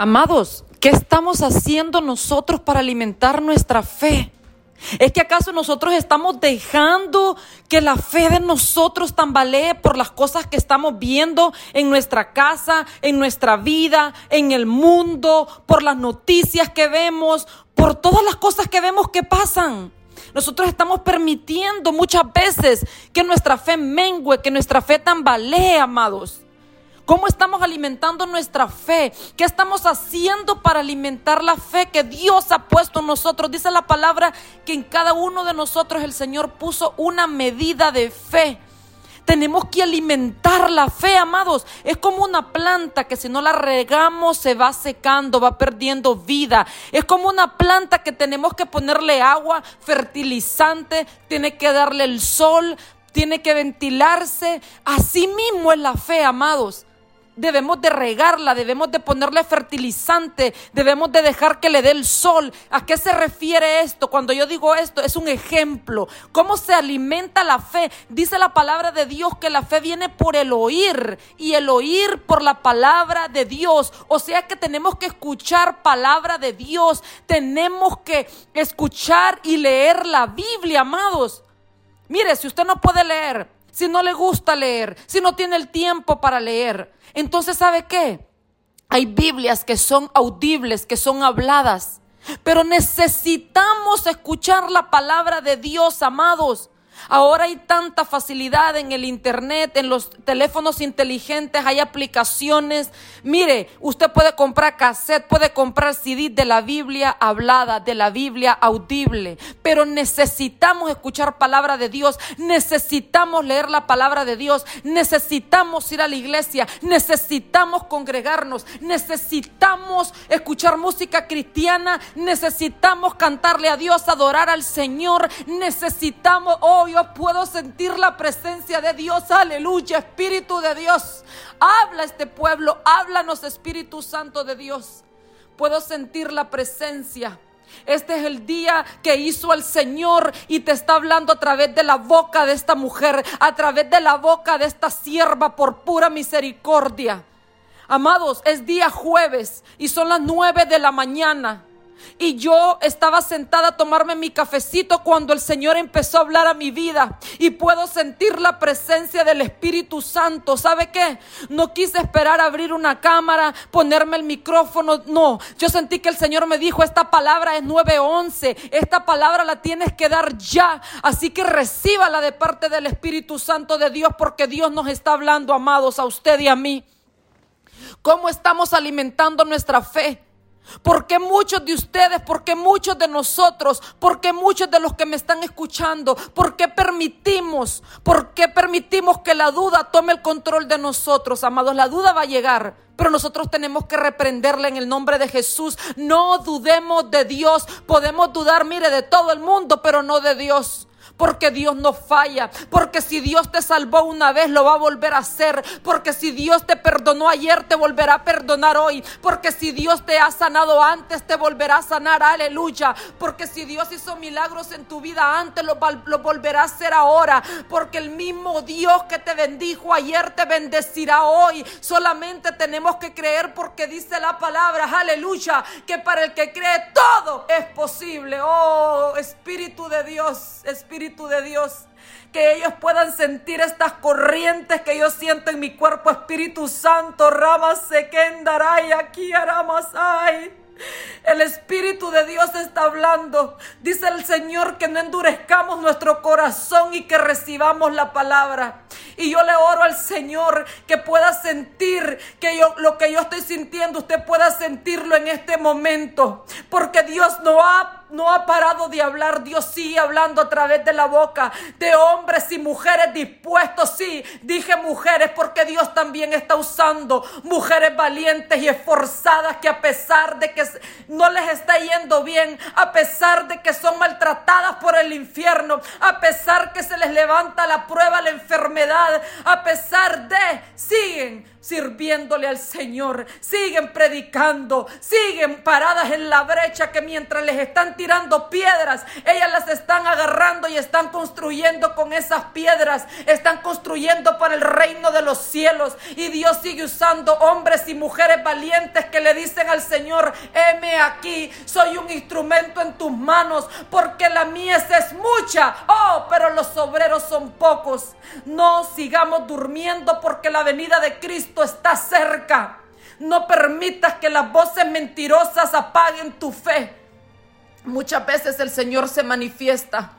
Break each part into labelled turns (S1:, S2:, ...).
S1: Amados, ¿qué estamos haciendo nosotros para alimentar nuestra fe? ¿Es que acaso nosotros estamos dejando que la fe de nosotros tambalee por las cosas que estamos viendo en nuestra casa, en nuestra vida, en el mundo, por las noticias que vemos, por todas las cosas que vemos que pasan? Nosotros estamos permitiendo muchas veces que nuestra fe mengue, que nuestra fe tambalee, amados. ¿Cómo estamos alimentando nuestra fe? ¿Qué estamos haciendo para alimentar la fe que Dios ha puesto en nosotros? Dice la palabra que en cada uno de nosotros el Señor puso una medida de fe. Tenemos que alimentar la fe, amados. Es como una planta que si no la regamos se va secando, va perdiendo vida. Es como una planta que tenemos que ponerle agua, fertilizante, tiene que darle el sol, tiene que ventilarse. Así mismo es la fe, amados debemos de regarla, debemos de ponerle fertilizante, debemos de dejar que le dé el sol. ¿A qué se refiere esto? Cuando yo digo esto, es un ejemplo. ¿Cómo se alimenta la fe? Dice la palabra de Dios que la fe viene por el oír y el oír por la palabra de Dios. O sea que tenemos que escuchar palabra de Dios, tenemos que escuchar y leer la Biblia, amados. Mire, si usted no puede leer, si no le gusta leer, si no tiene el tiempo para leer, entonces, ¿sabe qué? Hay Biblias que son audibles, que son habladas, pero necesitamos escuchar la palabra de Dios, amados. Ahora hay tanta facilidad en el internet, en los teléfonos inteligentes, hay aplicaciones. Mire, usted puede comprar cassette, puede comprar CD de la Biblia hablada, de la Biblia audible, pero necesitamos escuchar palabra de Dios, necesitamos leer la palabra de Dios, necesitamos ir a la iglesia, necesitamos congregarnos, necesitamos escuchar música cristiana, necesitamos cantarle a Dios, adorar al Señor, necesitamos, oh, yo puedo sentir la presencia de Dios. Aleluya, Espíritu de Dios. Habla este pueblo, háblanos Espíritu Santo de Dios. Puedo sentir la presencia. Este es el día que hizo el Señor y te está hablando a través de la boca de esta mujer, a través de la boca de esta sierva por pura misericordia. Amados, es día jueves y son las nueve de la mañana. Y yo estaba sentada a tomarme mi cafecito cuando el Señor empezó a hablar a mi vida. Y puedo sentir la presencia del Espíritu Santo. ¿Sabe qué? No quise esperar abrir una cámara, ponerme el micrófono. No, yo sentí que el Señor me dijo, esta palabra es 911. Esta palabra la tienes que dar ya. Así que recíbala de parte del Espíritu Santo de Dios porque Dios nos está hablando, amados, a usted y a mí. ¿Cómo estamos alimentando nuestra fe? Porque muchos de ustedes, porque muchos de nosotros, porque muchos de los que me están escuchando, porque permitimos, porque permitimos que la duda tome el control de nosotros, amados. La duda va a llegar, pero nosotros tenemos que reprenderla en el nombre de Jesús. No dudemos de Dios. Podemos dudar, mire, de todo el mundo, pero no de Dios porque Dios no falla, porque si Dios te salvó una vez, lo va a volver a hacer, porque si Dios te perdonó ayer, te volverá a perdonar hoy, porque si Dios te ha sanado antes, te volverá a sanar, aleluya, porque si Dios hizo milagros en tu vida antes, lo, volverá a hacer ahora, porque el mismo Dios que te bendijo ayer, te bendecirá hoy, solamente tenemos que creer porque dice la palabra, aleluya, que para el que cree todo es posible, oh Espíritu de Dios, Espíritu de Dios. Que ellos puedan sentir estas corrientes que yo siento en mi cuerpo, Espíritu Santo, ramas y aquí aramasai. El Espíritu de Dios está hablando. Dice el Señor que no endurezcamos nuestro corazón y que recibamos la palabra. Y yo le oro al Señor que pueda sentir que yo lo que yo estoy sintiendo, usted pueda sentirlo en este momento. Porque Dios no ha no ha parado de hablar, Dios sigue hablando a través de la boca de hombres y mujeres dispuestos. Sí, dije mujeres porque Dios también está usando mujeres valientes y esforzadas que a pesar de que no les está yendo bien, a pesar de que son maltratadas por el infierno, a pesar que se les levanta la prueba, la enfermedad, a pesar de, siguen sirviéndole al Señor, siguen predicando, siguen paradas en la brecha que mientras les están tirando piedras, ellas las están agarrando y están construyendo con esas piedras, están construyendo para el reino de los cielos. Y Dios sigue usando hombres y mujeres valientes que le dicen al Señor, heme aquí, soy un instrumento en tus manos porque la mies es mucha, oh, pero los obreros son pocos. No sigamos durmiendo porque la venida de Cristo está cerca. No permitas que las voces mentirosas apaguen tu fe. Muchas veces el Señor se manifiesta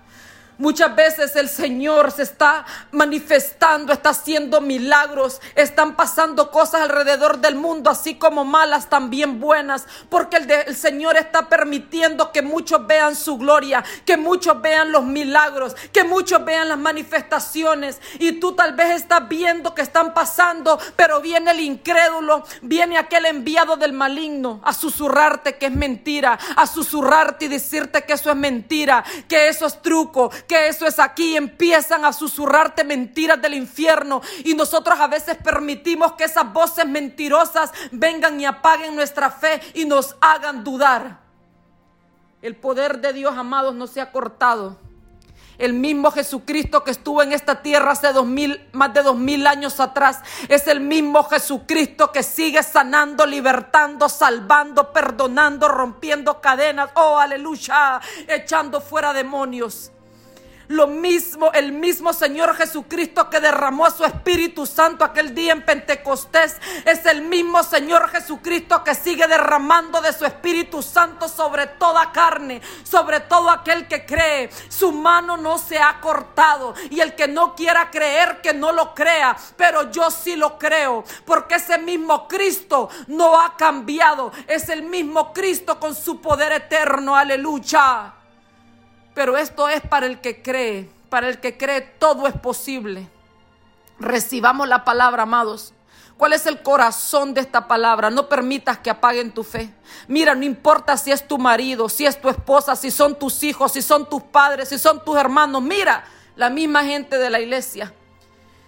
S1: Muchas veces el Señor se está manifestando, está haciendo milagros, están pasando cosas alrededor del mundo, así como malas, también buenas, porque el, Señor está permitiendo que muchos vean su gloria, que muchos vean los milagros, que muchos vean las manifestaciones. Y tú tal vez estás viendo que están pasando, pero viene el incrédulo, viene aquel enviado del maligno a susurrarte que es mentira, a susurrarte y decirte que eso es mentira, que eso es truco, que eso es aquí. Empiezan a susurrarte mentiras del infierno y nosotros a veces permitimos que esas voces mentirosas vengan y apaguen nuestra fe y nos hagan dudar. El poder de Dios, amados, no se ha cortado. El mismo Jesucristo que estuvo en esta tierra hace dos mil, más de dos mil años atrás, es el mismo Jesucristo que sigue sanando, libertando, salvando, perdonando, rompiendo cadenas. Oh, aleluya, echando fuera demonios. Lo mismo, el mismo Señor Jesucristo que derramó a su Espíritu Santo aquel día en Pentecostés, es el mismo Señor Jesucristo que sigue derramando de su Espíritu Santo sobre toda carne, sobre todo aquel que cree. Su mano no se ha cortado y el que no quiera creer, que no lo crea, pero yo sí lo creo, porque ese mismo Cristo no ha cambiado, es el mismo Cristo con su poder eterno, aleluya. Pero esto es para el que cree. Para el que cree todo es posible. Recibamos la palabra, amados. ¿Cuál es el corazón de esta palabra? No permitas que apaguen tu fe. Mira, no importa si es tu marido, si es tu esposa, si son tus hijos, si son tus padres, si son tus hermanos. Mira, la misma gente de la iglesia.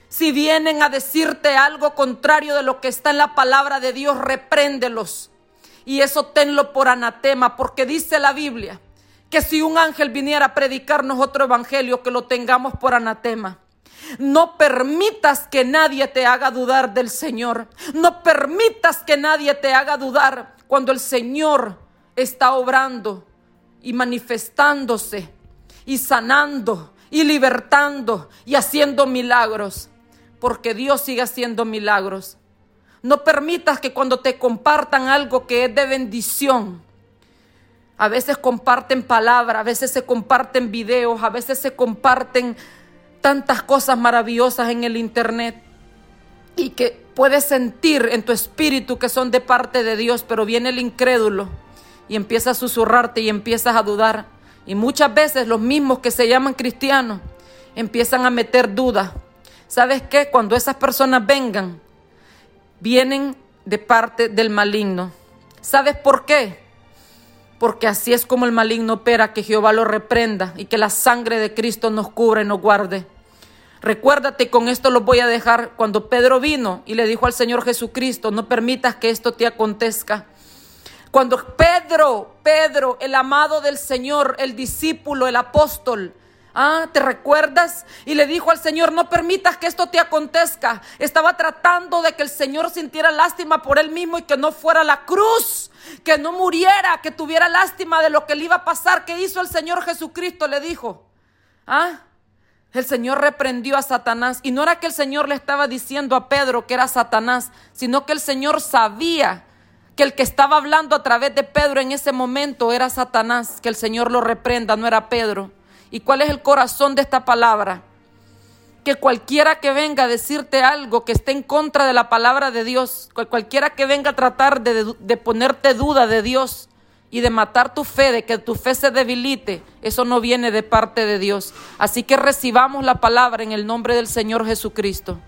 S1: Si vienen a decirte algo contrario de lo que está en la palabra de Dios, repréndelos. Y eso tenlo por anatema, porque dice la Biblia que si un ángel viniera a predicarnos otro evangelio, que lo tengamos por anatema. No permitas que nadie te haga dudar del Señor. No permitas que nadie te haga dudar cuando el Señor está obrando y manifestándose y sanando y libertando y haciendo milagros. Porque Dios sigue haciendo milagros. No permitas que cuando te compartan algo que es de bendición, a veces comparten palabras, a veces se comparten videos, a veces se comparten tantas cosas maravillosas en el internet y que puedes sentir en tu espíritu que son de parte de Dios, pero viene el incrédulo y empieza a susurrarte y empiezas a dudar. Y muchas veces los mismos que se llaman cristianos empiezan a meter dudas. ¿Sabes qué? Cuando esas personas vengan, vienen de parte del maligno. ¿Sabes por qué? Porque así es como el maligno opera, que Jehová lo reprenda y que la sangre de Cristo nos cubra y nos guarde. Recuérdate, con esto lo voy a dejar, cuando Pedro vino y le dijo al Señor Jesucristo, no permitas que esto te acontezca. Cuando Pedro, Pedro, el amado del Señor, el discípulo, el apóstol, Ah, ¿te recuerdas? Y le dijo al Señor, no permitas que esto te acontezca. Estaba tratando de que el Señor sintiera lástima por él mismo y que no fuera la cruz, que no muriera, que tuviera lástima de lo que le iba a pasar. ¿Qué hizo el Señor Jesucristo? Le dijo. Ah, el Señor reprendió a Satanás. Y no era que el Señor le estaba diciendo a Pedro que era Satanás, sino que el Señor sabía que el que estaba hablando a través de Pedro en ese momento era Satanás, que el Señor lo reprenda, no era Pedro. ¿Y cuál es el corazón de esta palabra? Que cualquiera que venga a decirte algo que esté en contra de la palabra de Dios, cualquiera que venga a tratar de, de ponerte duda de Dios y de matar tu fe, de que tu fe se debilite, eso no viene de parte de Dios. Así que recibamos la palabra en el nombre del Señor Jesucristo.